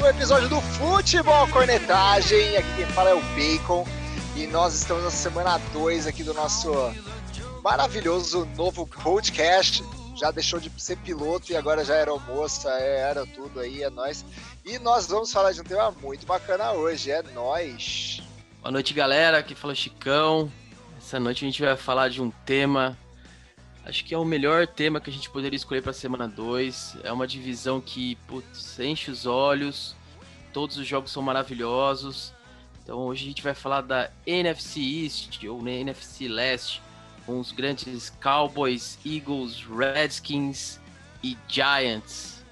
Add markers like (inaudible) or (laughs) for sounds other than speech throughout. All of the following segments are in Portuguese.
um episódio do Futebol Cornetagem. Aqui quem fala é o Bacon e nós estamos na semana 2 aqui do nosso maravilhoso novo podcast. Já deixou de ser piloto e agora já era almoço, é, era tudo aí, é nós. E nós vamos falar de um tema muito bacana hoje, é nós. Boa noite, galera. Aqui fala Chicão. Essa noite a gente vai falar de um tema Acho que é o melhor tema que a gente poderia escolher para a semana 2. É uma divisão que putz, enche os olhos, todos os jogos são maravilhosos. Então hoje a gente vai falar da NFC East ou NFC Leste, com os grandes Cowboys, Eagles, Redskins e Giants.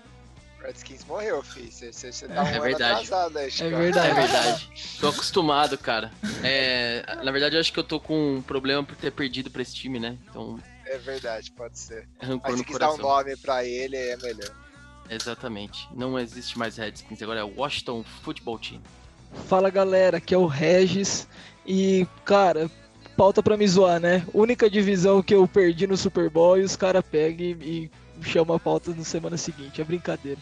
Redskins morreu, filho. Você tá um é verdade. atrasado É verdade. É verdade. tô acostumado, cara. É, na verdade, eu acho que eu tô com um problema por ter perdido pra esse time, né? Então é verdade, pode ser. Rancor Mas se quis dar um nome pra ele, é melhor. Exatamente. Não existe mais Redskins, agora é o Washington Football Team. Fala galera, aqui é o Regis. E, cara, pauta pra me zoar, né? Única divisão que eu perdi no Super Bowl e os caras pegam e, e chamam a pauta na semana seguinte. É brincadeira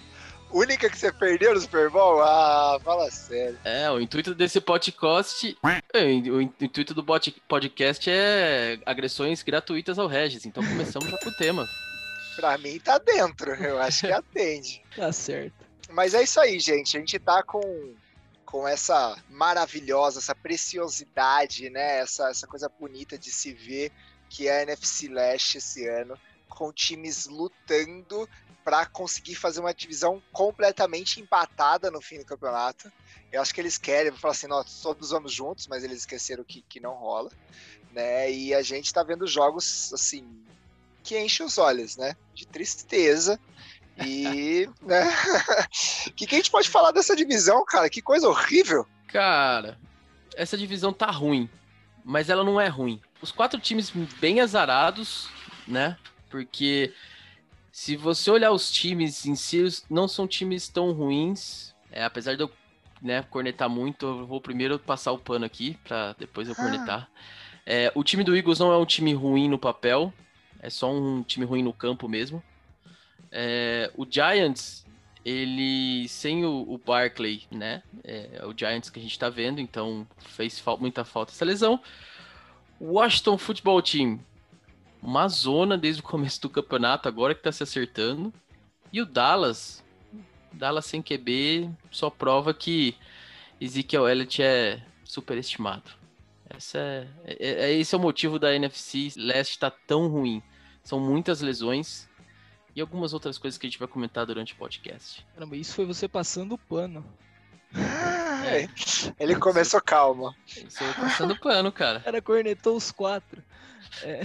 única que você perdeu no Super Bowl? Ah, fala sério. É, o intuito desse podcast. É, o intuito do podcast é agressões gratuitas ao Regis. Então começamos já com o tema. Pra mim tá dentro, eu acho que atende. (laughs) tá certo. Mas é isso aí, gente. A gente tá com, com essa maravilhosa, essa preciosidade, né? Essa, essa coisa bonita de se ver que é a NFC Leste esse ano, com times lutando para conseguir fazer uma divisão completamente empatada no fim do campeonato. Eu acho que eles querem, falar assim, nós todos vamos juntos, mas eles esqueceram que, que não rola, né? E a gente está vendo jogos assim que enchem os olhos, né? De tristeza. E, (laughs) né? O (laughs) que, que a gente pode falar dessa divisão, cara? Que coisa horrível. Cara, essa divisão tá ruim, mas ela não é ruim. Os quatro times bem azarados, né? Porque se você olhar os times em si, não são times tão ruins. É, apesar de eu né, cornetar muito, eu vou primeiro passar o pano aqui, para depois eu cornetar. É, o time do Eagles não é um time ruim no papel, é só um time ruim no campo mesmo. É, o Giants, ele sem o, o Barkley, né? É, é, o Giants que a gente tá vendo, então fez fa muita falta essa lesão. O Washington Football Team uma zona desde o começo do campeonato, agora que tá se acertando. E o Dallas, Dallas sem QB, só prova que Ezekiel Elliott é superestimado. Essa é, é, é, esse é o motivo da NFC Leste estar tá tão ruim. São muitas lesões e algumas outras coisas que a gente vai comentar durante o podcast. Caramba, isso foi você passando o pano. É. Ele começou calmo. Isso foi passando pano, cara. Era cornetou os quatro. É.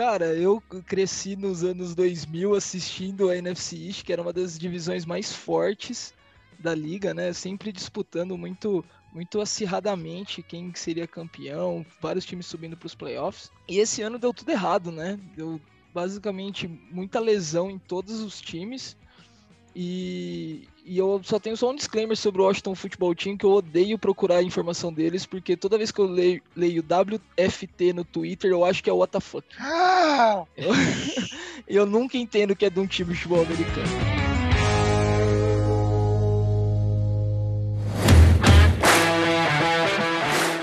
Cara, eu cresci nos anos 2000 assistindo a NFC East, que era uma das divisões mais fortes da liga, né? Sempre disputando muito muito acirradamente quem seria campeão, vários times subindo para os playoffs. E esse ano deu tudo errado, né? Deu basicamente muita lesão em todos os times. E, e, eu só tenho só um disclaimer sobre o Washington Football Team, que eu odeio procurar a informação deles, porque toda vez que eu leio, leio WFT no Twitter, eu acho que é WTF. Ah! Eu, (laughs) eu nunca entendo que é de um time de futebol americano.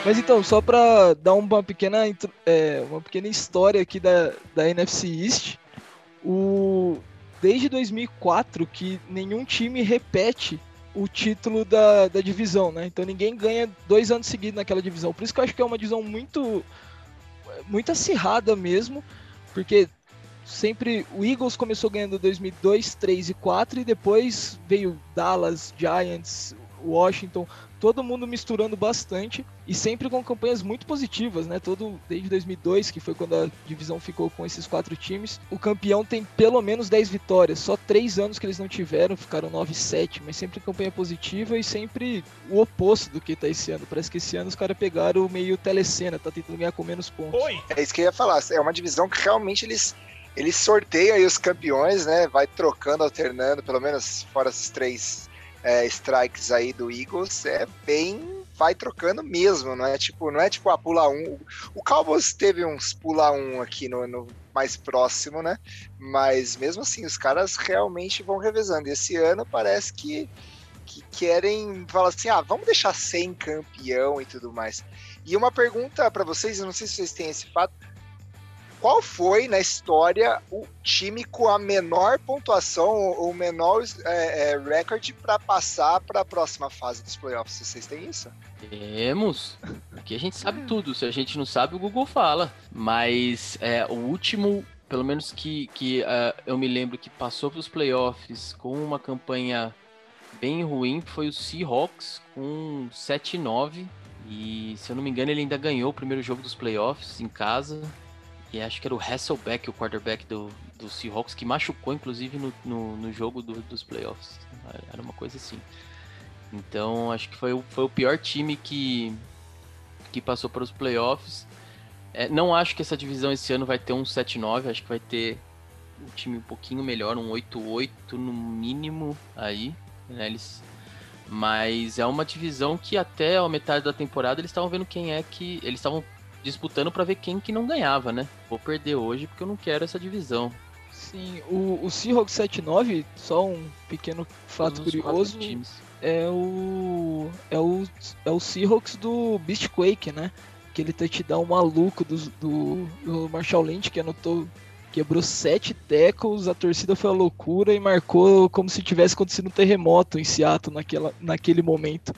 Mas então, só para dar uma pequena, é, uma pequena história aqui da, da NFC East, o, desde 2004 que nenhum time repete o título da, da divisão, né? Então ninguém ganha dois anos seguidos naquela divisão. Por isso que eu acho que é uma divisão muito, muito acirrada mesmo, porque sempre o Eagles começou ganhando 2002, 3 e 4 e depois veio Dallas, Giants, Washington, todo mundo misturando bastante e sempre com campanhas muito positivas, né? Todo desde 2002, que foi quando a divisão ficou com esses quatro times, o campeão tem pelo menos 10 vitórias. Só três anos que eles não tiveram, ficaram 9-7, mas sempre campanha positiva e sempre o oposto do que tá esse ano. Parece que esse ano os caras pegaram meio telecena, tá tentando ganhar com menos pontos. Oi. É isso que eu ia falar. É uma divisão que realmente eles eles sorteiam aí os campeões, né? Vai trocando, alternando, pelo menos fora esses três é, strikes aí do Eagles é bem vai trocando mesmo, não é tipo, não é tipo a ah, pula um. O Cowboys teve uns pula um aqui no, no, mais próximo, né? Mas mesmo assim, os caras realmente vão revezando. Esse ano parece que, que querem falar assim: ah, vamos deixar sem campeão e tudo mais. E uma pergunta para vocês, não sei se vocês têm esse fato. Qual foi na história o time com a menor pontuação ou o menor é, é, recorde para passar para a próxima fase dos playoffs? Vocês têm isso? Temos. Aqui a gente sabe tudo. Se a gente não sabe, o Google fala. Mas é, o último, pelo menos que, que uh, eu me lembro que passou para os playoffs com uma campanha bem ruim, foi o Seahawks com 7-9. E se eu não me engano, ele ainda ganhou o primeiro jogo dos playoffs em casa. E acho que era o Hasselbeck, o quarterback do, do Seahawks, que machucou, inclusive, no, no, no jogo do, dos playoffs. Era uma coisa assim. Então, acho que foi, o, foi o pior time que, que passou para os playoffs. É, não acho que essa divisão esse ano vai ter um 7-9, acho que vai ter um time um pouquinho melhor, um 8-8 no mínimo aí. Né? Eles, mas é uma divisão que até a metade da temporada eles estavam vendo quem é que. Eles estavam disputando para ver quem que não ganhava, né? Vou perder hoje porque eu não quero essa divisão. Sim, o, o Seahawks 7-9, só um pequeno fato curioso, é o, é o é o Seahawks do Beastquake, né? Aquele touchdown maluco do, do, do Marshall Lynch que anotou, quebrou sete tackles, a torcida foi a loucura e marcou como se tivesse acontecido um terremoto em Seattle naquela, naquele momento.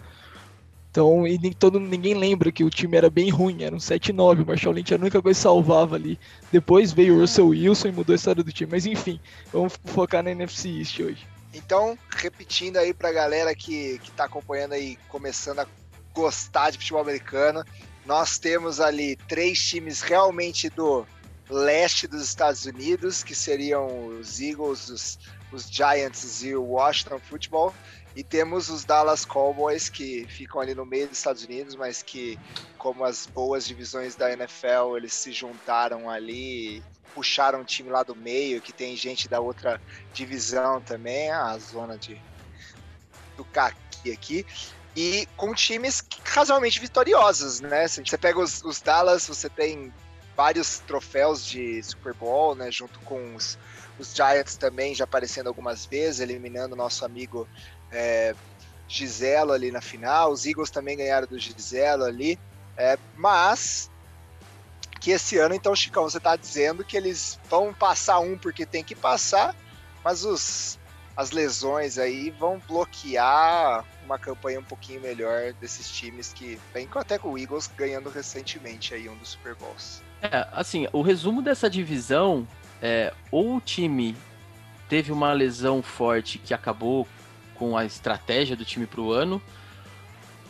Então, e nem, todo, ninguém lembra que o time era bem ruim, era um 7-9, o Marshall Lynch era a única coisa que salvava ali. Depois veio o Russell Wilson e mudou a história do time. Mas enfim, vamos focar na NFC East hoje. Então, repetindo aí pra galera que, que tá acompanhando aí, começando a gostar de futebol americano, nós temos ali três times realmente do leste dos Estados Unidos, que seriam os Eagles, os, os Giants e o Washington Football. E temos os Dallas Cowboys, que ficam ali no meio dos Estados Unidos, mas que, como as boas divisões da NFL, eles se juntaram ali, puxaram o time lá do meio, que tem gente da outra divisão também, a zona de do caqui aqui. E com times razoavelmente vitoriosos, né? Se você pega os, os Dallas, você tem vários troféus de Super Bowl, né? Junto com os, os Giants também já aparecendo algumas vezes, eliminando nosso amigo é, ali na final. Os Eagles também ganharam do Giselo ali. É, mas que esse ano, então, Chicão, você está dizendo que eles vão passar um porque tem que passar, mas os, as lesões aí vão bloquear uma campanha um pouquinho melhor desses times que vem até com o Eagles ganhando recentemente aí um dos Super Bowls. É, assim, o resumo dessa divisão é ou o time teve uma lesão forte que acabou com a estratégia do time para o ano,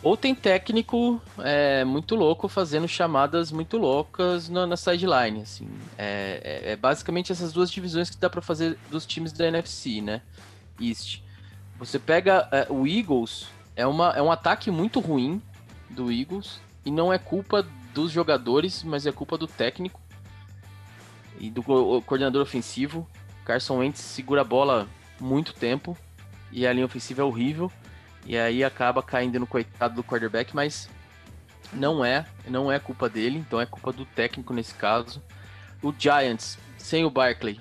ou tem técnico é, muito louco fazendo chamadas muito loucas na, na sideline. Assim. É, é, é, basicamente essas duas divisões que dá para fazer dos times da NFC, né? East. Você pega é, o Eagles, é, uma, é um ataque muito ruim do Eagles, e não é culpa dos jogadores, mas é culpa do técnico e do coordenador ofensivo. Carson Wentz segura a bola muito tempo e a linha ofensiva é horrível. E aí acaba caindo no coitado do quarterback, mas não é, não é culpa dele, então é culpa do técnico nesse caso. O Giants, sem o Barkley,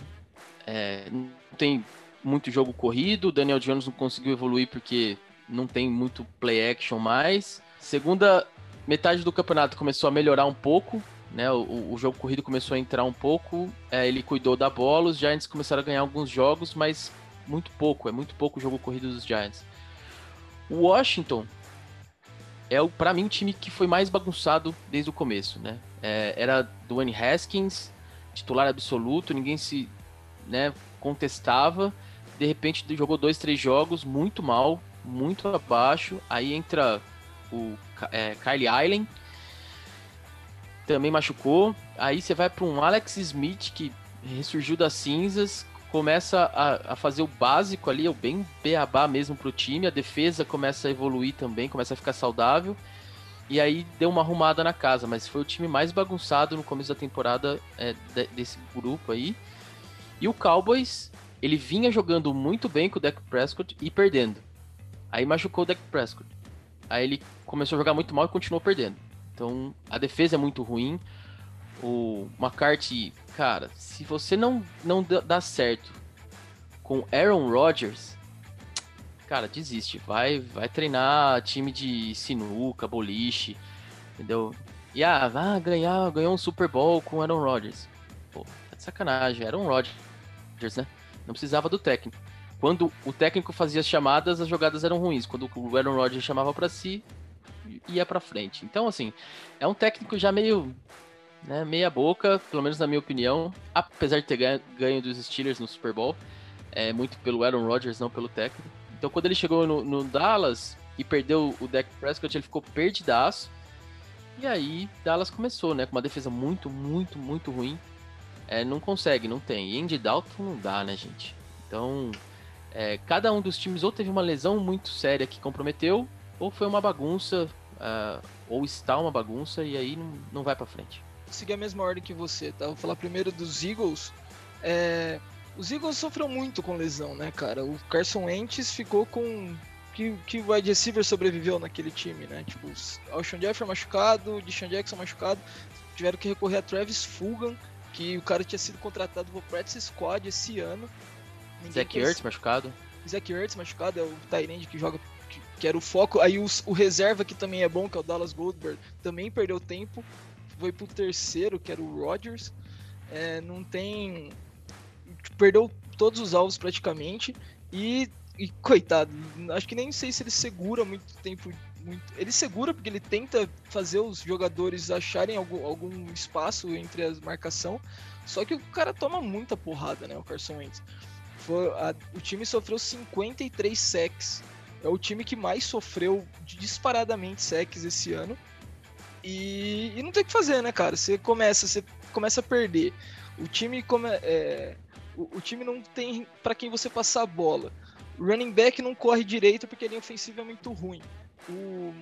é, não tem muito jogo corrido, o Daniel Jones não conseguiu evoluir porque não tem muito play action mais. Segunda metade do campeonato começou a melhorar um pouco, né? O, o jogo corrido começou a entrar um pouco, é, ele cuidou da bola, os Giants começaram a ganhar alguns jogos, mas muito pouco, é muito pouco o jogo corrido dos Giants. O Washington é, para mim, o time que foi mais bagunçado desde o começo, né? É, era Dwayne Haskins, titular absoluto, ninguém se né, contestava. De repente jogou dois, três jogos muito mal, muito abaixo. Aí entra o é, Kyle Allen, também machucou. Aí você vai para um Alex Smith que ressurgiu das cinzas, começa a, a, fazer o básico ali, o bem beabá mesmo pro time, a defesa começa a evoluir também, começa a ficar saudável. E aí deu uma arrumada na casa, mas foi o time mais bagunçado no começo da temporada é, de, desse grupo aí. E o Cowboys, ele vinha jogando muito bem com o Dak Prescott e perdendo. Aí machucou o Dak Prescott. Aí ele começou a jogar muito mal e continuou perdendo. Então a defesa é muito ruim. O McCarthy, cara, se você não, não dá certo com Aaron Rodgers, cara, desiste. Vai, vai treinar time de sinuca, boliche, entendeu? E ah, vai ganhar, ganhou um Super Bowl com Aaron Rodgers. Pô, tá de sacanagem, Aaron Rodgers, né? Não precisava do técnico. Quando o técnico fazia as chamadas, as jogadas eram ruins. Quando o Aaron Rodgers chamava para si, ia para frente. Então, assim, é um técnico já meio né, meia boca, pelo menos na minha opinião, apesar de ter ganho, dos Steelers no Super Bowl, é muito pelo Aaron Rodgers, não pelo técnico. Então, quando ele chegou no, no Dallas e perdeu o Dak Prescott, ele ficou perdidaço. E aí, Dallas começou, né, com uma defesa muito, muito, muito ruim. É, não consegue, não tem. E Andy Dalton não dá, né, gente? Então, é, cada um dos times ou teve uma lesão muito séria que comprometeu, ou foi uma bagunça, uh, ou está uma bagunça, e aí não, não vai para frente. Seguir a mesma ordem que você, tá? Vou falar primeiro dos Eagles. É, os Eagles sofreram muito com lesão, né, cara? O Carson Wentz ficou com que, que o wide receiver sobreviveu naquele time, né? Tipo, o Alshon Jefferson machucado, o Deshaun Jackson machucado, tiveram que recorrer a Travis Fulgham, que o cara tinha sido contratado pro practice squad esse ano. Zach Ertz machucado. Zach Ertz machucado, é o Tyrande que joga que, que, era o foco. Aí o, reserva que também é bom, que é o Dallas Goldberg, também perdeu tempo. Foi pro terceiro, que era o Rodgers. É, não tem. Perdeu todos os alvos praticamente. E, e, coitado, acho que nem sei se ele segura muito tempo. Muito... Ele segura porque ele tenta fazer os jogadores acharem algum, algum espaço entre a marcação. Só que o cara toma muita porrada, né? O Carson Wentz. Foi a, o time sofreu 53 sacks. É o time que mais sofreu disparadamente sacks esse ano. E, e não tem o que fazer, né, cara? Você começa, você começa a perder. O time come, é, o, o, time não tem para quem você passar a bola. O running back não corre direito porque a linha é muito ruim. O,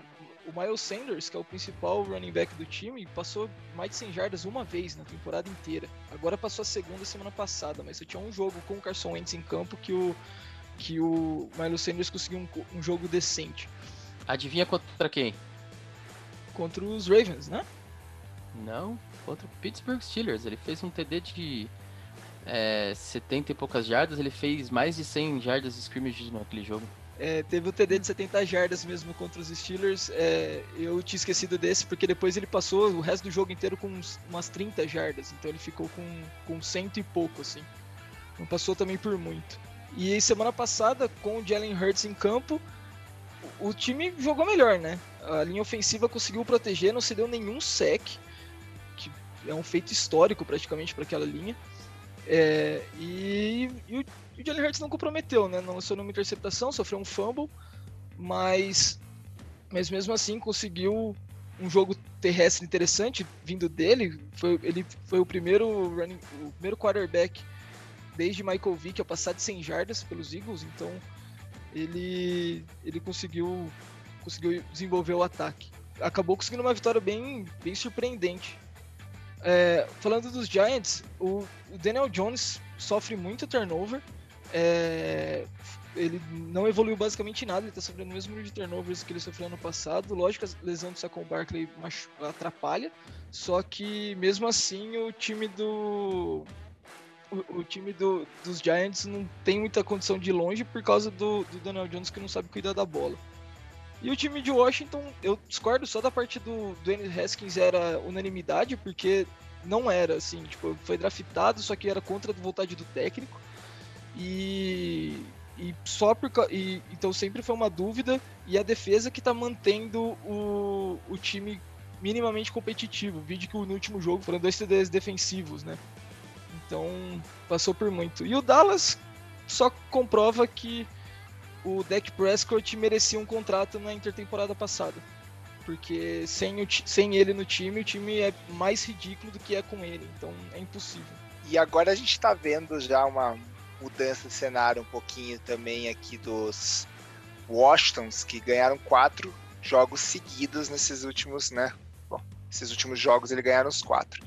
o Miles Sanders, que é o principal running back do time, passou mais de 100 jardas uma vez na temporada inteira. Agora passou a segunda semana passada, mas só tinha um jogo com o Carson Wentz em campo que o, que o Miles Sanders conseguiu um, um jogo decente. Adivinha contra quem? Contra os Ravens, né? Não, contra o Pittsburgh Steelers. Ele fez um TD de é, 70 e poucas jardas, ele fez mais de 100 jardas de scrimmage naquele jogo. É, teve o TD de 70 jardas mesmo contra os Steelers. É, eu tinha esquecido desse, porque depois ele passou o resto do jogo inteiro com uns, umas 30 jardas. Então ele ficou com, com cento e pouco, assim. Não passou também por muito. E semana passada, com o Jalen Hurts em campo, o, o time jogou melhor, né? A linha ofensiva conseguiu proteger, não se deu nenhum sec, que é um feito histórico praticamente para aquela linha. É, e, e o e Jalen Hurts não comprometeu, né? Não lançou nenhuma interceptação, sofreu um fumble, mas, mas mesmo assim conseguiu um jogo terrestre interessante vindo dele. Foi, ele foi o primeiro running, o primeiro quarterback desde Michael Vick a passar de 100 jardas pelos Eagles, então ele ele conseguiu conseguiu desenvolver o ataque. Acabou conseguindo uma vitória bem bem surpreendente. É, falando dos Giants, o, Daniel Jones sofre muito turnover é, ele não evoluiu basicamente nada, ele está sofrendo o mesmo número de turnovers que ele sofreu ano passado. Lógico a lesão do Saquon Barkley atrapalha, só que mesmo assim o time do. O, o time do, dos Giants não tem muita condição de longe por causa do, do Daniel Jones que não sabe cuidar da bola. E o time de Washington, eu discordo só da parte do, N. Haskins era unanimidade, porque não era, assim, tipo, foi draftado, só que era contra a vontade do técnico. E, e só por e, então sempre foi uma dúvida e a defesa que está mantendo o, o time minimamente competitivo. Vídeo que no último jogo foram dois TDs defensivos, né? Então passou por muito. E o Dallas só comprova que o Dak Prescott merecia um contrato na intertemporada passada. Porque sem, o, sem ele no time, o time é mais ridículo do que é com ele. Então é impossível. E agora a gente está vendo já uma mudança de cenário um pouquinho também aqui dos Washingtons, que ganharam quatro jogos seguidos nesses últimos, né? Bom, esses últimos jogos ele ganharam os quatro.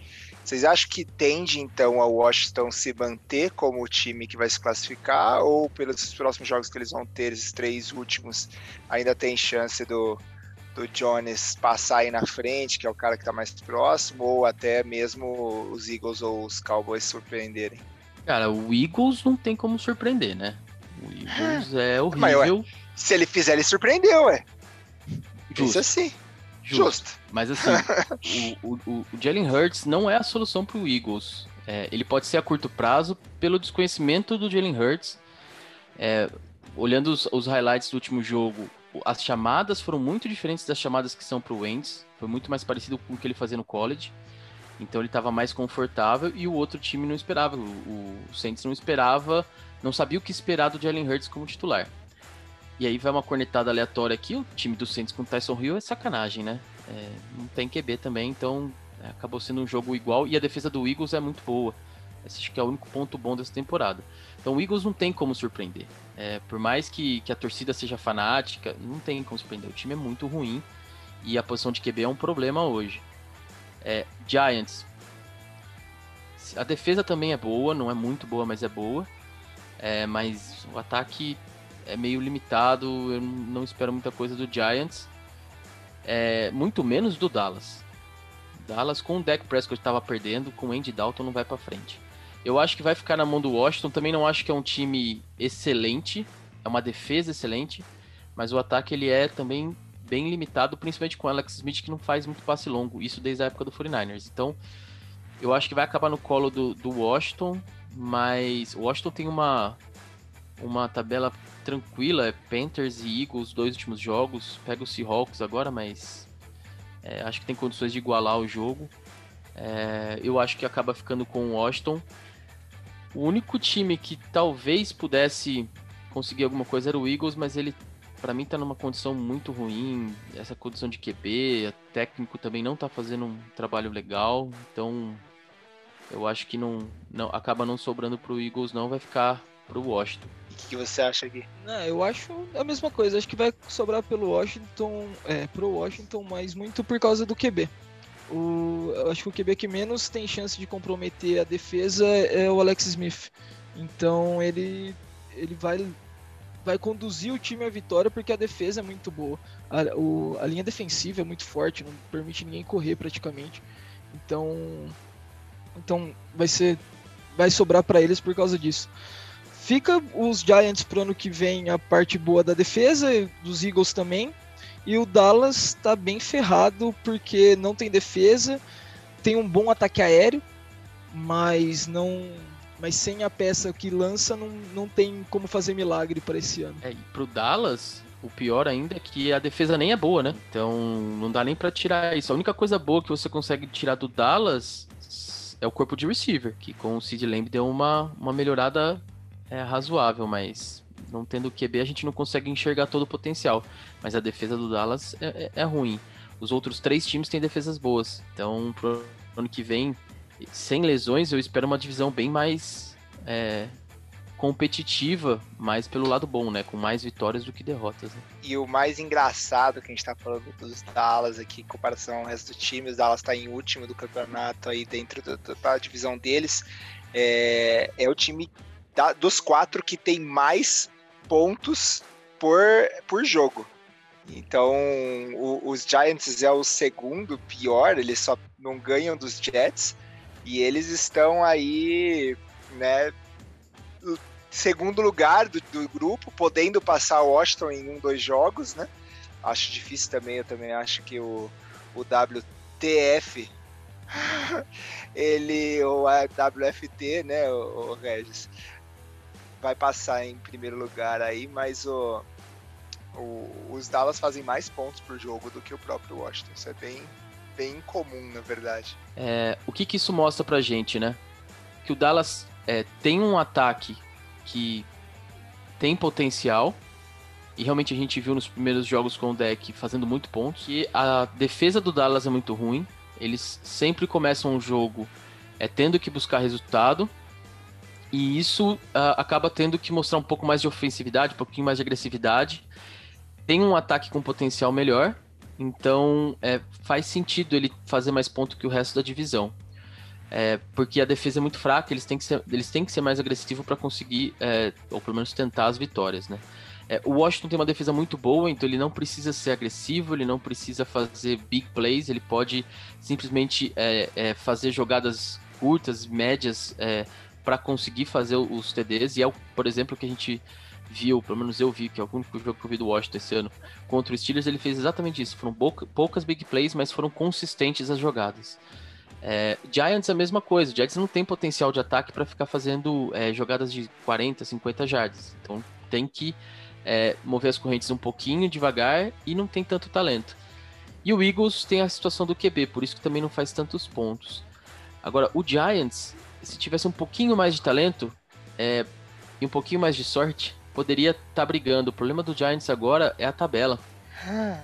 Vocês acham que tende então ao Washington se manter como o time que vai se classificar ou pelos próximos jogos que eles vão ter, esses três últimos, ainda tem chance do, do Jones passar aí na frente, que é o cara que está mais próximo, ou até mesmo os Eagles ou os Cowboys surpreenderem? Cara, o Eagles não tem como surpreender, né? O Eagles é horrível. Mas, ué, se ele fizer, ele surpreendeu, ué. Justo. Isso assim. Justo. Justo. Mas assim, o, o, o, Jalen Hurts não é a solução para o Eagles. É, ele pode ser a curto prazo pelo desconhecimento do Jalen Hurts. É, olhando os, os, highlights do último jogo, as chamadas foram muito diferentes das chamadas que são para o Wentz. Foi muito mais parecido com o que ele fazia no college. Então ele estava mais confortável e o outro time não esperava. O, o Saints não esperava, não sabia o que esperar do Jalen Hurts como titular. E aí vai uma cornetada aleatória aqui, o time do Saints com o Tyson Hill é sacanagem, né? É, não tem QB também, então é, acabou sendo um jogo igual e a defesa do Eagles é muito boa. Esse acho que é o único ponto bom dessa temporada. Então o Eagles não tem como surpreender. É, por mais que, que a torcida seja fanática, não tem como surpreender. O time é muito ruim e a posição de QB é um problema hoje. É, Giants. A defesa também é boa, não é muito boa, mas é boa. É, mas o ataque é meio limitado, eu não espero muita coisa do Giants. É, muito menos do Dallas. Dallas com o Dak Prescott estava perdendo, com o Andy Dalton não vai para frente. Eu acho que vai ficar na mão do Washington, também não acho que é um time excelente, é uma defesa excelente, mas o ataque ele é também bem limitado, principalmente com o Alex Smith que não faz muito passe longo, isso desde a época do 49ers. Então, eu acho que vai acabar no colo do, do Washington, mas o Washington tem uma uma tabela tranquila, é Panthers e Eagles, dois últimos jogos. Pega o Seahawks agora, mas é, acho que tem condições de igualar o jogo. É, eu acho que acaba ficando com o Washington. O único time que talvez pudesse conseguir alguma coisa era o Eagles, mas ele, para mim, tá numa condição muito ruim. Essa condição de QB, técnico também não tá fazendo um trabalho legal. Então, eu acho que não, não acaba não sobrando pro Eagles, não. Vai ficar pro Washington. Que você acha aqui? Não, eu acho a mesma coisa. Acho que vai sobrar pelo Washington, é, pro Washington, mas muito por causa do QB. O, acho que o QB que menos tem chance de comprometer a defesa é o Alex Smith. Então ele, ele vai, vai conduzir o time à vitória porque a defesa é muito boa. A, o, a linha defensiva é muito forte, não permite ninguém correr praticamente. Então, então vai ser vai sobrar para eles por causa disso. Fica os Giants pro ano que vem a parte boa da defesa, dos Eagles também. E o Dallas tá bem ferrado porque não tem defesa, tem um bom ataque aéreo, mas não. Mas sem a peça que lança, não, não tem como fazer milagre para esse ano. É, e pro Dallas, o pior ainda é que a defesa nem é boa, né? Então não dá nem para tirar isso. A única coisa boa que você consegue tirar do Dallas é o corpo de receiver, que com o Sid Lamb deu uma, uma melhorada é razoável, mas não tendo QB a gente não consegue enxergar todo o potencial. Mas a defesa do Dallas é, é, é ruim. Os outros três times têm defesas boas. Então, pro ano que vem, sem lesões, eu espero uma divisão bem mais é, competitiva, mais pelo lado bom, né? Com mais vitórias do que derrotas. Né? E o mais engraçado que a gente tá falando dos Dallas aqui, em comparação ao resto do time, os Dallas tá em último do campeonato aí dentro da, da divisão deles. É, é o time da, dos quatro que tem mais pontos por, por jogo. Então, o, os Giants é o segundo pior, eles só não ganham dos Jets. E eles estão aí, né, segundo lugar do, do grupo, podendo passar o Washington em um, dois jogos, né? Acho difícil também, eu também acho que o, o WTF, (laughs) ele, o WFT, né, o, o Regis, vai passar em primeiro lugar aí, mas o, o, os Dallas fazem mais pontos por jogo do que o próprio Washington. Isso é bem, bem incomum, na verdade. É, o que, que isso mostra pra gente, né? Que o Dallas é, tem um ataque que tem potencial, e realmente a gente viu nos primeiros jogos com o deck fazendo muito pontos, e a defesa do Dallas é muito ruim. Eles sempre começam o jogo é, tendo que buscar resultado, e isso uh, acaba tendo que mostrar um pouco mais de ofensividade, um pouquinho mais de agressividade. Tem um ataque com potencial melhor, então é, faz sentido ele fazer mais ponto que o resto da divisão. é, porque a defesa é muito fraca, eles têm que ser, eles têm que ser mais agressivos para conseguir, é, ou pelo menos tentar as vitórias, né? É, o Washington tem uma defesa muito boa, então ele não precisa ser agressivo, ele não precisa fazer big plays, ele pode simplesmente é, é, fazer jogadas curtas, médias, é, para conseguir fazer os TDs, e é, por exemplo, o que a gente viu, pelo menos eu vi, que é o único jogo que eu vi do Washington esse ano, contra o Steelers, ele fez exatamente isso. Foram poucas big plays, mas foram consistentes as jogadas. É, Giants a mesma coisa. Giants não tem potencial de ataque para ficar fazendo é, jogadas de 40, 50 jardas. Então tem que é, mover as correntes um pouquinho devagar e não tem tanto talento. E o Eagles tem a situação do QB, por isso que também não faz tantos pontos. Agora, o Giants, se tivesse um pouquinho mais de talento é, e um pouquinho mais de sorte, poderia estar tá brigando. O problema do Giants agora é a tabela.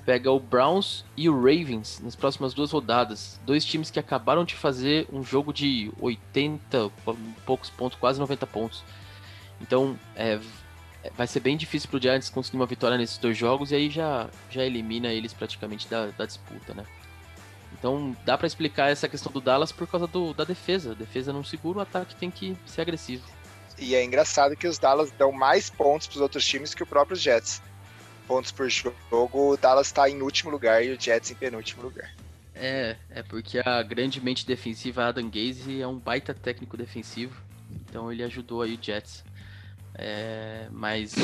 Pega o Browns e o Ravens nas próximas duas rodadas. Dois times que acabaram de fazer um jogo de 80 poucos pontos, quase 90 pontos. Então, é, vai ser bem difícil pro Giants conseguir uma vitória nesses dois jogos e aí já, já elimina eles praticamente da, da disputa, né? Então dá para explicar essa questão do Dallas por causa do, da defesa. A defesa não segura, o ataque tem que ser agressivo. E é engraçado que os Dallas dão mais pontos para os outros times que o próprio Jets pontos por jogo, o Dallas está em último lugar e o Jets em penúltimo lugar. É, é porque a grande mente defensiva Adam Gaze é um baita técnico defensivo, então ele ajudou aí o Jets. É, mas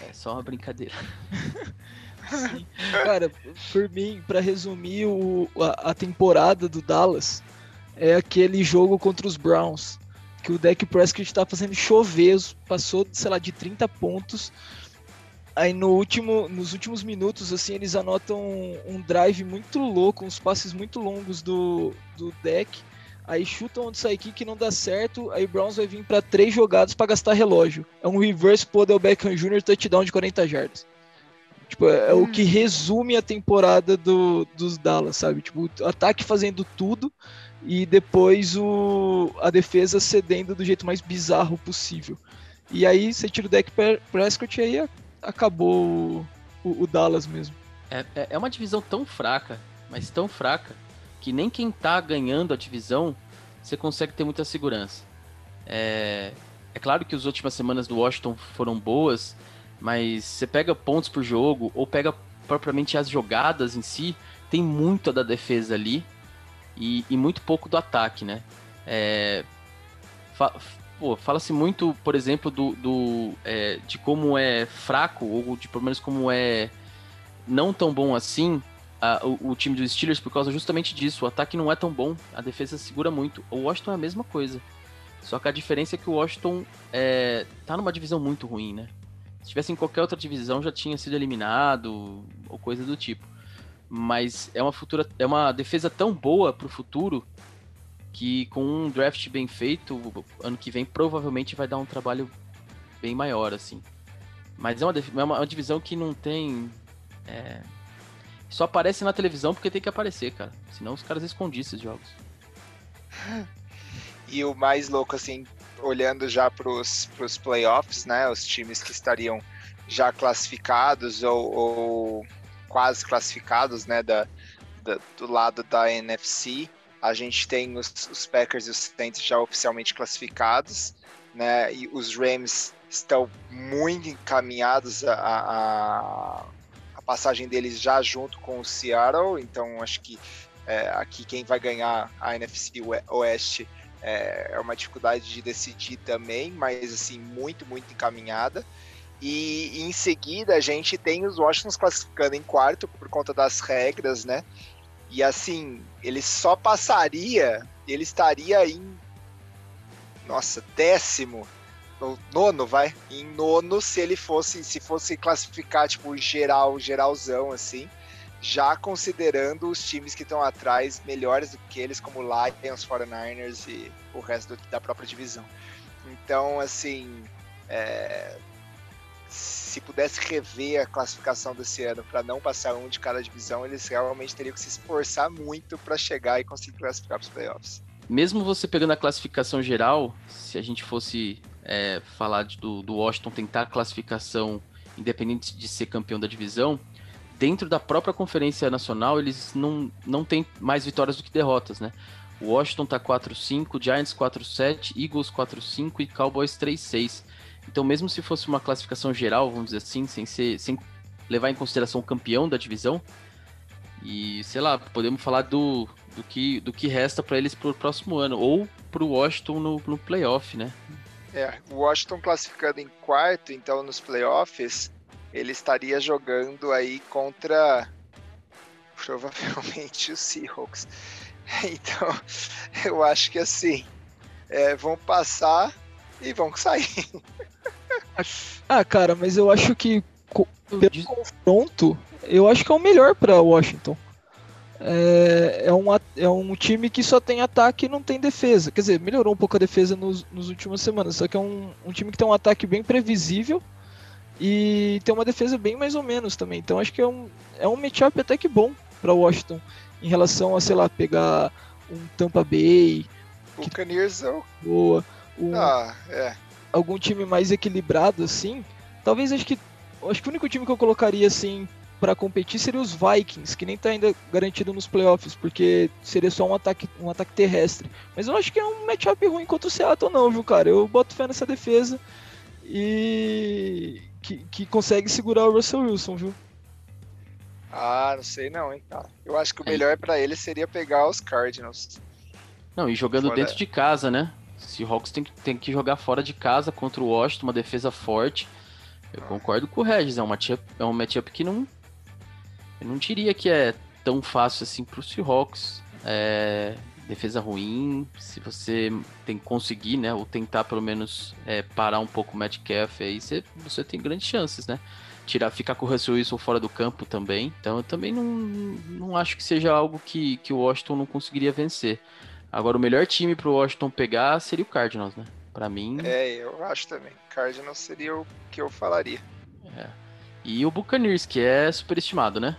é só uma brincadeira. (laughs) Sim. Cara, por mim, para resumir o, a, a, temporada do Dallas, é aquele jogo contra os Browns, que o Dak Prescott tá fazendo chover, passou, sei lá, de 30 pontos, Aí no último, nos últimos minutos, assim, eles anotam um, um, drive muito louco, uns passes muito longos do, do deck. Aí chutam onde sai que não dá certo. Aí Browns vai vir para três jogadas para gastar relógio. É um reverse Podel Beckham Jr. touchdown de 40 jardas. Tipo, é, é hum. o que resume a temporada do, dos Dallas, sabe? Tipo, o ataque fazendo tudo e depois o, a defesa cedendo do jeito mais bizarro possível. E aí você tira o deck Prescott e aí acabou o, o Dallas mesmo. É, é, é uma divisão tão fraca, mas tão fraca, que nem quem tá ganhando a divisão você consegue ter muita segurança. É, é claro que as últimas semanas do Washington foram boas, mas você pega pontos por jogo, ou pega propriamente as jogadas em si, tem muito da defesa ali e, e muito pouco do ataque, né? É, pô, fala-se muito, por exemplo, do, do é, de como é fraco, ou de pelo menos como é não tão bom assim a, o, o, time dos Steelers por causa justamente disso. O ataque não é tão bom, a defesa segura muito. O Washington é a mesma coisa. Só que a diferença é que o Washington é, tá numa divisão muito ruim, né? Se tivesse em qualquer outra divisão já tinha sido eliminado ou coisa do tipo. Mas é uma futura, é uma defesa tão boa pro futuro que com um draft bem feito, ano que vem provavelmente vai dar um trabalho bem maior, assim. Mas é uma, é uma, divisão que não tem. É... Só aparece na televisão porque tem que aparecer, cara. Senão os caras escondiam esses jogos. (laughs) E o mais louco, assim, olhando já pros, pros playoffs, né? Os times que estariam já classificados ou, ou quase classificados, né? Da, da, do lado da NFC. A gente tem os, os Packers e os Saints já oficialmente classificados, né? E os Rams estão muito encaminhados a, a, a passagem deles já junto com o Seattle. Então acho que é, aqui quem vai ganhar a NFC Oeste é, é uma dificuldade de decidir também, mas assim muito muito encaminhada. E em seguida a gente tem os Washingtons classificando em quarto por conta das regras, né? E assim, ele só passaria, ele estaria em. Nossa, décimo. Nono, vai? Em nono, se ele fosse, se fosse classificar, tipo, geral, geralzão, assim. Já considerando os times que estão atrás melhores do que eles, como Lions, 49ers e o resto da própria divisão. Então, assim, é, se pudesse rever a classificação desse ano para não passar um de cada divisão, eles realmente teriam que se esforçar muito para chegar e conseguir classificar para os playoffs. Mesmo você pegando a classificação geral, se a gente fosse é, falar de, do, do Washington tentar classificação independente de ser campeão da divisão, dentro da própria conferência nacional eles não, não têm mais vitórias do que derrotas, né? Washington tá 4-5, Giants 4-7, Eagles 4-5 e Cowboys 3-6. Então, mesmo se fosse uma classificação geral, vamos dizer assim, sem, ser, sem levar em consideração o campeão da divisão, e sei lá, podemos falar do, do, que, do que resta para eles pro próximo ano, ou pro Washington no, no playoff, né? É, o Washington classificando em quarto, então nos playoffs, ele estaria jogando aí contra provavelmente (laughs) os Seahawks. Então, (laughs) eu acho que assim, é, vão passar e vão sair. (laughs) Ah, cara, mas eu acho que pelo confronto, eu acho que é o melhor para Washington. É, é, um, é um time que só tem ataque e não tem defesa. Quer dizer, melhorou um pouco a defesa nos, nos últimas semanas. Só que é um, um time que tem um ataque bem previsível e tem uma defesa bem mais ou menos também. Então acho que é um, é um matchup até que bom para Washington em relação a, sei lá, pegar um Tampa Bay. O Caniers é boa. Um, ah, é. Algum time mais equilibrado, assim. Talvez acho que. Acho que o único time que eu colocaria assim para competir seria os Vikings, que nem tá ainda garantido nos playoffs, porque seria só um ataque, um ataque terrestre. Mas eu acho que é um matchup ruim contra o Seattle, não, viu, cara? Eu boto fé nessa defesa e que, que consegue segurar o Russell Wilson, viu? Ah, não sei não, hein, cara. Eu acho que o melhor para ele seria pegar os Cardinals. Não, e jogando fora... dentro de casa, né? Seahawks tem que, tem que jogar fora de casa contra o Washington, uma defesa forte. Eu ah. concordo com o Regis, é um matchup, é um matchup que não. Eu não diria que é tão fácil assim pro Seahawks. É, defesa ruim, se você tem que conseguir, né, ou tentar pelo menos é, parar um pouco o Metcalf, aí você, você tem grandes chances, né? Tirar, ficar com o Russell Wilson fora do campo também. Então eu também não, não acho que seja algo que, que o Washington não conseguiria vencer. Agora o melhor time para o Washington pegar seria o Cardinals, né? Para mim. É, eu acho também. Cardinals seria o que eu falaria. É. E o Buccaneers, que é superestimado, né?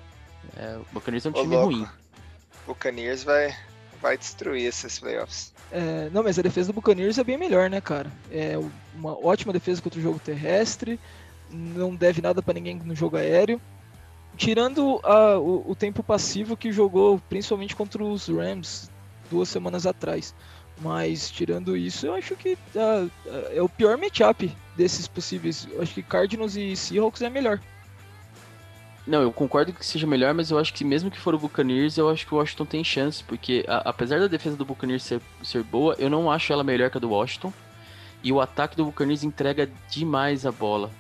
É, o Buccaneers é um Ô, time louco. ruim. O Buccaneers vai, vai destruir esses playoffs. É, não, mas a defesa do Buccaneers é bem melhor, né, cara? É uma ótima defesa contra o jogo terrestre, não deve nada para ninguém no jogo aéreo. Tirando a, o, o, tempo passivo que jogou principalmente contra os Rams duas semanas atrás. Mas tirando isso, eu acho que uh, é o pior matchup desses possíveis. Eu acho que Cardinals e Seahawks é melhor. Não, eu concordo que seja melhor, mas eu acho que mesmo que for o Buccaneers, eu acho que o Washington tem chance, porque a, apesar da defesa do Buccaneers ser, ser boa, eu não acho ela melhor que a do Washington. E o ataque do Buccaneers entrega demais a bola.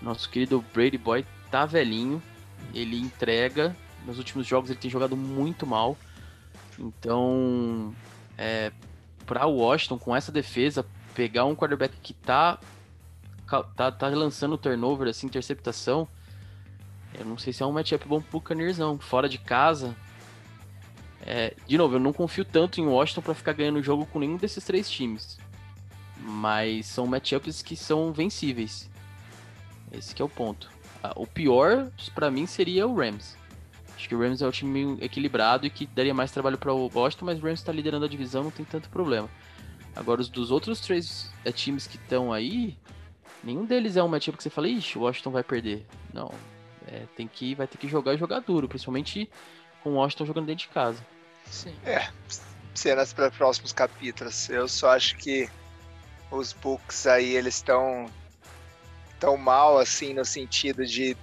Nosso querido Brady Boy tá velhinho, ele entrega. Nos últimos jogos ele tem jogado muito mal. Então, é, para o Washington, com essa defesa, pegar um quarterback que tá, tá, tá lançando turnover, assim, interceptação, eu não sei se é um matchup bom pro Buccaneers, não. Fora de casa. É, de novo, eu não confio tanto em Washington para ficar ganhando o jogo com nenhum desses três times. Mas são matchups que são vencíveis. Esse é o ponto. Ah, o pior, para mim, seria o Rams. Acho que o Rams é o time equilibrado e que daria mais trabalho para o Washington, mas o Rams está liderando a divisão, não tem tanto problema. Agora, os dos outros três é, times que estão aí, nenhum deles é um matchup que você fala, ixi, o Washington vai perder. Não, é, tem que, vai ter que jogar e jogar duro, principalmente com o Washington jogando dentro de casa. Sim. É, cenas para próximos capítulos. Eu só acho que os Bucks aí, eles estão tão mal, assim, no sentido de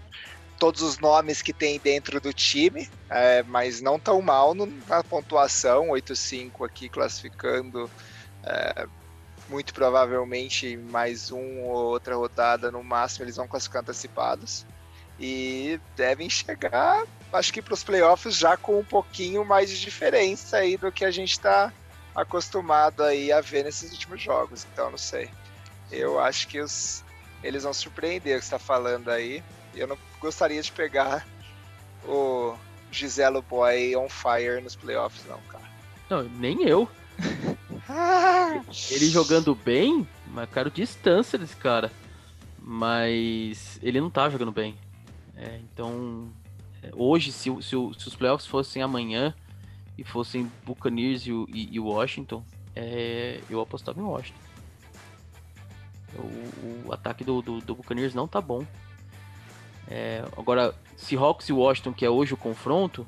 todos os nomes que tem dentro do time, é, mas não tão mal no, na pontuação, 8-5 aqui classificando. É, muito provavelmente mais um ou outra rodada no máximo eles vão classificar antecipados e devem chegar, acho que para os playoffs já com um pouquinho mais de diferença aí do que a gente está acostumado aí a ver nesses últimos jogos. Então, não sei. Eu acho que os, eles vão surpreender o que está falando aí. Eu não gostaria de pegar o Giselo Boy on fire nos playoffs, não, cara. Não, nem eu. (laughs) ele jogando bem, mas quero distância desse cara. Mas ele não tá jogando bem. É, então, é, hoje, se, se, se, os playoffs fossem amanhã e fossem Buccaneers e, e, e Washington, é, eu apostava em Washington. O, o ataque do, do, do, Buccaneers não tá bom. É, agora, Seahawks e Washington, que é hoje o confronto,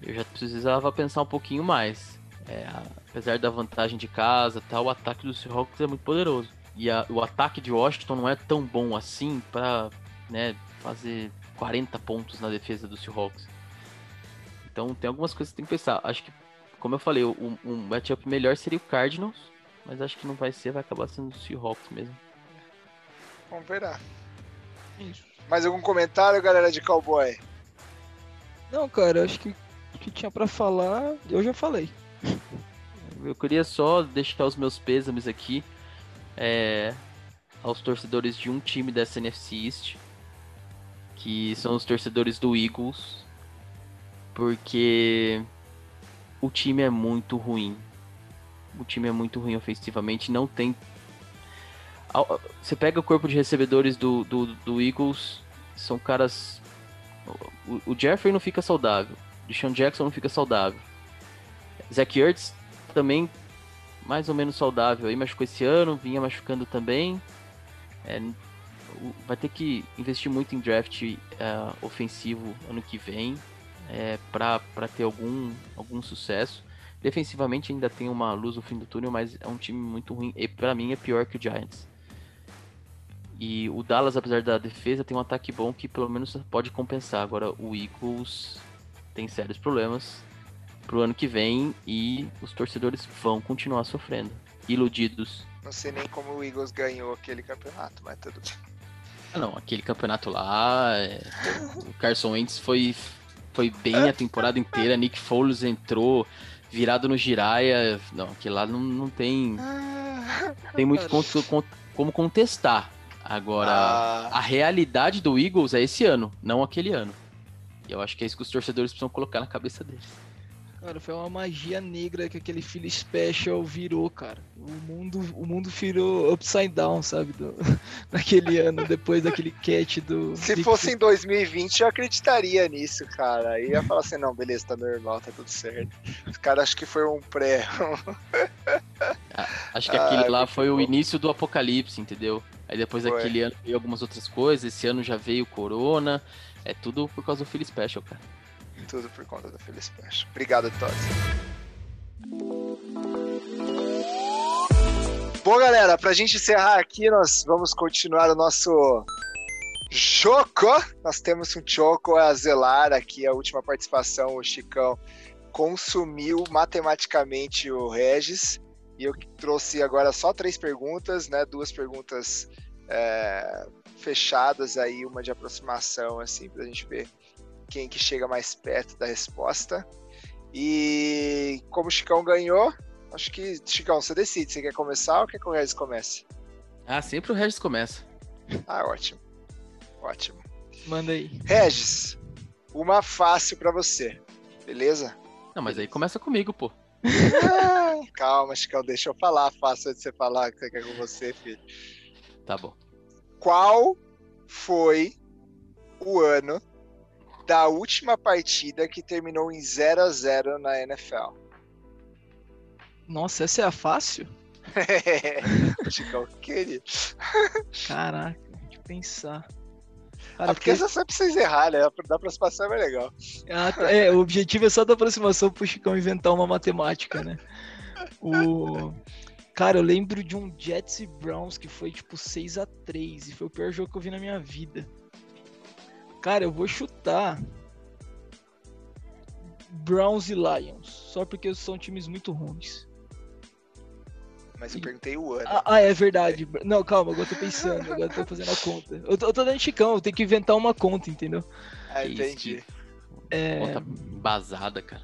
eu já precisava pensar um pouquinho mais. É, apesar da vantagem de casa, tal, o ataque do Seahawks é muito poderoso. E a, o ataque de Washington não é tão bom assim para né, fazer 40 pontos na defesa do Seahawks. Então tem algumas coisas que tem que pensar. Acho que, como eu falei, um, um matchup melhor seria o Cardinals, mas acho que não vai ser, vai acabar sendo o Seahawks mesmo. Vamos ver. Isso. Mais algum comentário, galera de Cowboy? Não, cara, acho que o que tinha para falar, eu já falei. (laughs) Eu queria só deixar os meus pêsames aqui é, aos torcedores de um time dessa NFC East, que são os torcedores do Eagles, porque o time é muito ruim. O time é muito ruim ofensivamente, não tem. Você pega o corpo de recebedores do, do, do Eagles, são caras. O, Jeffrey não fica saudável, o Sean Jackson não fica saudável. Zach Ertz também mais ou menos saudável aí, machucou esse ano, vinha machucando também. É, vai ter que investir muito em draft uh, ofensivo ano que vem é, para ter algum, algum sucesso. Defensivamente ainda tem uma luz no fim do túnel, mas é um time muito ruim. E para mim é pior que o Giants. E o Dallas, apesar da defesa, tem um ataque bom que pelo menos pode compensar. Agora o Eagles tem sérios problemas pro ano que vem e os torcedores vão continuar sofrendo. Iludidos. Não sei nem como o Eagles ganhou aquele campeonato, mas tudo bem. Ah, não, aquele campeonato lá, é... o Carson Wentz foi, foi bem a temporada inteira, Nick Foles entrou virado no Giraia, não, aquele lá não, não tem tem muito como contestar. Agora, ah. a realidade do Eagles é esse ano, não aquele ano. E eu acho que é isso que os torcedores precisam colocar na cabeça deles. Cara, foi uma magia negra que aquele filho special virou, cara. O mundo, o mundo virou upside down, sabe? Do, (laughs) naquele ano, depois daquele catch do. Se fosse em 2020, eu acreditaria nisso, cara. Aí ia falar assim: não, beleza, tá normal, tá tudo certo. Os caras acho que foi um pré. (laughs) Ah, acho que aquele lá foi bom. o início do apocalipse, entendeu? Aí depois foi. daquele ano veio algumas outras coisas. Esse ano já veio Corona. É tudo por causa do Philly Special, cara. Tudo por conta do Philly Special. Obrigado, Todd. Bom, galera, pra gente encerrar aqui, nós vamos continuar o nosso Choco. Nós temos um Choco a zelar aqui, a última participação, o Chicão consumiu matematicamente o Regis. E eu trouxe agora só três perguntas, né? Duas perguntas é, fechadas aí, uma de aproximação, assim, pra gente ver quem que chega mais perto da resposta. E como o Chicão ganhou, acho que, Chicão, você decide. Você quer começar ou quer que o Regis comece? Ah, sempre o Regis começa. Ah, ótimo. Ótimo. Manda aí. Regis, uma fácil para você, beleza? Não, mas aí começa comigo, pô. Calma, Chicão, deixa eu falar fácil antes de você falar que você quer com você, filho. Tá bom. Qual foi o ano da última partida que terminou em 0 a 0 na NFL. Nossa, essa é a fácil? (laughs) Chicão, querido. Caraca, que pensar. Cara, ah, porque essa sempre vocês errar, né? Da aproximação é mais legal. Ah, tá. É, o objetivo é só da aproximação pro Chicão inventar uma matemática, né? O... Cara, eu lembro de um Jets e Browns que foi tipo 6 a 3 e foi o pior jogo que eu vi na minha vida. Cara, eu vou chutar Browns e Lions, só porque são times muito ruins. Mas eu perguntei o ano. Ah, ah, é verdade. Não, calma, agora eu tô pensando, agora eu tô fazendo a conta. Eu tô, eu tô dando chicão, eu tenho que inventar uma conta, entendeu? Ah, entendi. É... Conta basada, cara.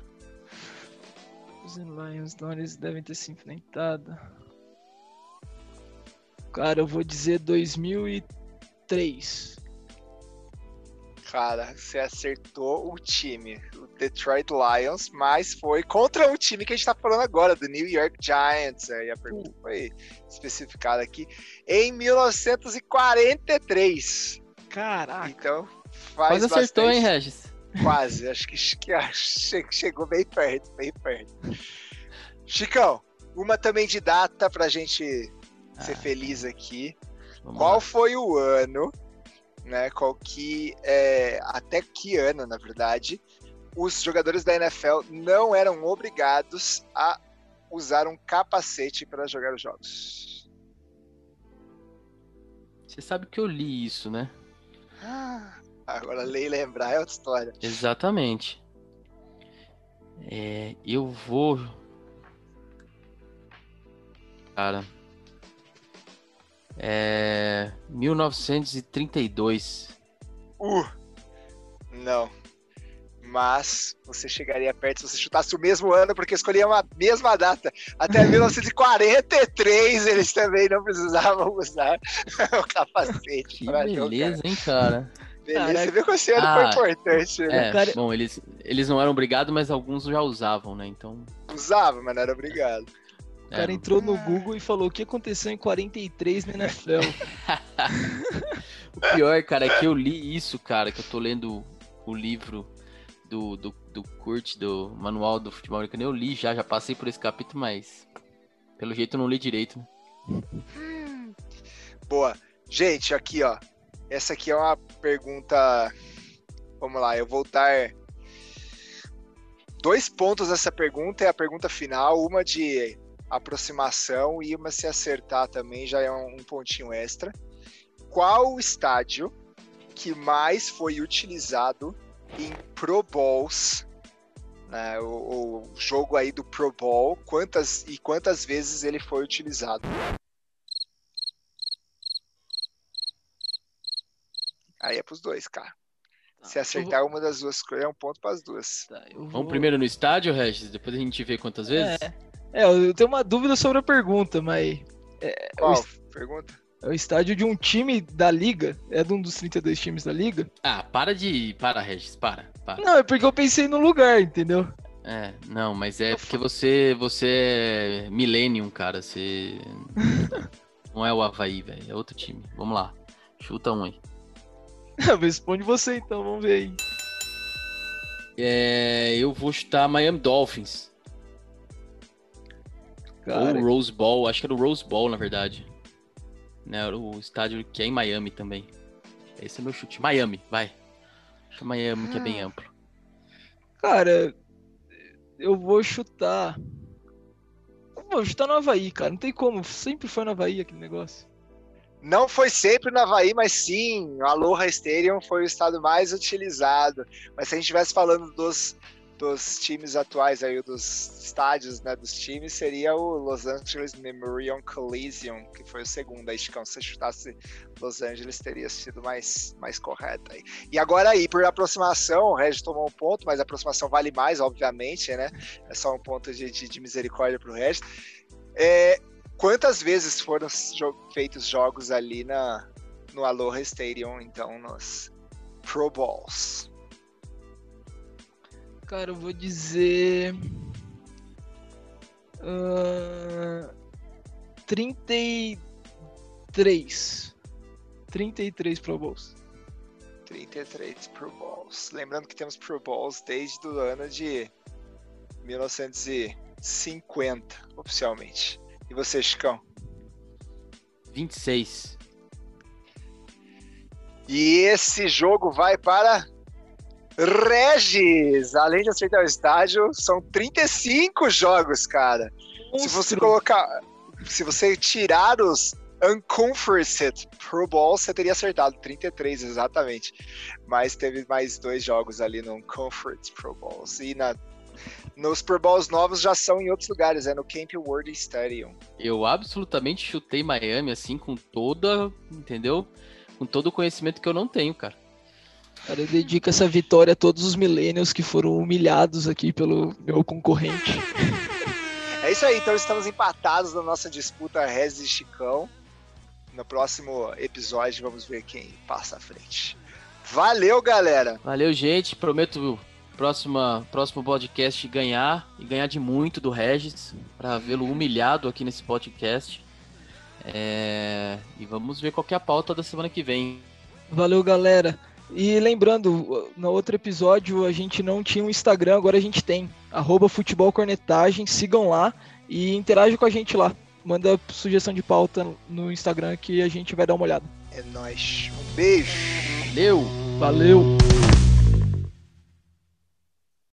Os Lions, não, eles devem ter se enfrentado. Cara, eu vou dizer 2003. Cara, você acertou o time, o Detroit Lions, mas foi contra o time que a gente tá falando agora, do New York Giants. Aí a pergunta foi especificada aqui. Em 1943. Caraca. Então, faz Quase acertou, bastante... hein, Regis? (laughs) Quase, acho que, que chegou bem perto, bem perto. Chicão, uma também de data pra gente ah, ser feliz aqui. Qual lá. foi o ano né? Qual que é, até que ano, na verdade, os jogadores da NFL não eram obrigados a usar um capacete para jogar os jogos? Você sabe que eu li isso, né? Ah, agora ler e lembrar é outra história. Exatamente. É, eu vou. Cara. É. 1932. Uh! Não. Mas você chegaria perto se você chutasse o mesmo ano, porque escolhiam a mesma data. Até (laughs) 1943 eles também não precisavam usar (laughs) o capacete. Que beleza, jogar. hein, cara? Beleza, Caraca. você viu que esse ano Ah, foi importante, né? É, cara- bom, eles, eles não eram obrigados, mas alguns já usavam, né? Então. Usava, mas não era obrigado. O cara é, entrou no Google e falou o que aconteceu em 43 na NFL. (laughs) O pior, cara, é que eu li isso, cara, que eu tô lendo o livro do, do, do Kurt, do Manual do Futebol Americano. Eu li já, já passei por esse capítulo, mas pelo jeito eu não li direito. né? Boa. Gente, aqui, ó. Essa aqui é uma pergunta. Vamos lá, eu vou dar dois pontos nessa pergunta. É a pergunta final, uma de aproximação e uma se acertar também já é um, um pontinho extra. Qual o estádio que mais foi utilizado em Pro Bowls? né, o, o jogo aí do Pro Bowl, quantas e quantas vezes ele foi utilizado? Aí é pros dois, cara. Se acertar uma das duas coisas, é um ponto pras duas. Tá, vou- Vamos primeiro no estádio, Regis? Depois a gente vê quantas vezes? É, é, eu tenho uma dúvida sobre a pergunta, mas é o, Qual? es- Pergunta? é o estádio de um time da liga? É de um dos 32 times da liga? Ah, para de. Para, Regis, para. para. Não, é porque eu pensei no lugar, entendeu? É, não, mas é porque você, você é Millennium, cara. Você. (laughs) Não é o Havaí, velho. É outro time. Vamos lá. Chuta um aí. (laughs) Responde você então, vamos ver aí. É, eu vou chutar Miami Dolphins. Cara, Ou Rose Bowl. Acho que era o Rose Bowl, na verdade. Né, era o estádio que é em Miami também. Esse é meu chute. Miami, vai. Acho que Miami que é bem amplo. cara, eu vou chutar. Eu Vou chutar no Havaí, cara. Não tem como. Sempre foi no Havaí aquele negócio. Não foi sempre no Havaí, mas sim, o Aloha Stadium foi o estado mais utilizado. Mas se a gente estivesse falando dos, dos times atuais aí, dos estádios, né, dos times, seria o Los Angeles Memorial Coliseum, que foi o segundo. Aí, Chicão, se você chutasse Los Angeles, teria sido mais, mais correto aí. E agora aí, por aproximação, o Regis tomou um ponto, mas a aproximação vale mais, obviamente, né? É só um ponto de, de, de misericórdia pro Regis. É, quantas vezes foram feitos jogos ali na, no Aloha Stadium, então, nos Pro Bowls? Cara, eu vou dizer. ah, 33. 33 Pro Bowls. 33 Pro Bowls. Lembrando que temos Pro Bowls desde o ano de 1950, oficialmente. E você, Chicão? 26. E esse jogo vai para Regis! Além de acertar o estádio, são 35 jogos, cara. Se você Monstro. colocar. Se você tirar os Unconferenced Pro Bowl, você teria acertado 33 exatamente. Mas teve mais dois jogos ali no Conference Pro Bowls. E na, nos Pro Bowls novos já são em outros lugares, é no Camp Worthy Stadium. Eu absolutamente chutei Miami assim com toda, entendeu? Com todo o conhecimento que eu não tenho, cara. Cara, eu dedico essa vitória a todos os millennials que foram humilhados aqui pelo meu concorrente. (laughs) É isso aí, então estamos empatados na nossa disputa Rez e Chicão. No próximo episódio vamos ver quem passa à frente. Valeu, galera! Valeu, gente. Prometo próxima próximo podcast ganhar e ganhar de muito do Regis para vê-lo humilhado aqui nesse podcast. É, E vamos ver qual que é a pauta da semana que vem. Valeu, galera. E lembrando, no outro episódio a gente não tinha um Instagram, agora a gente tem. Arroba Futebol Cornetagem, sigam lá e interajam com a gente lá. Manda sugestão de pauta no Instagram que a gente vai dar uma olhada. É nóis. Um beijo! Valeu! Valeu!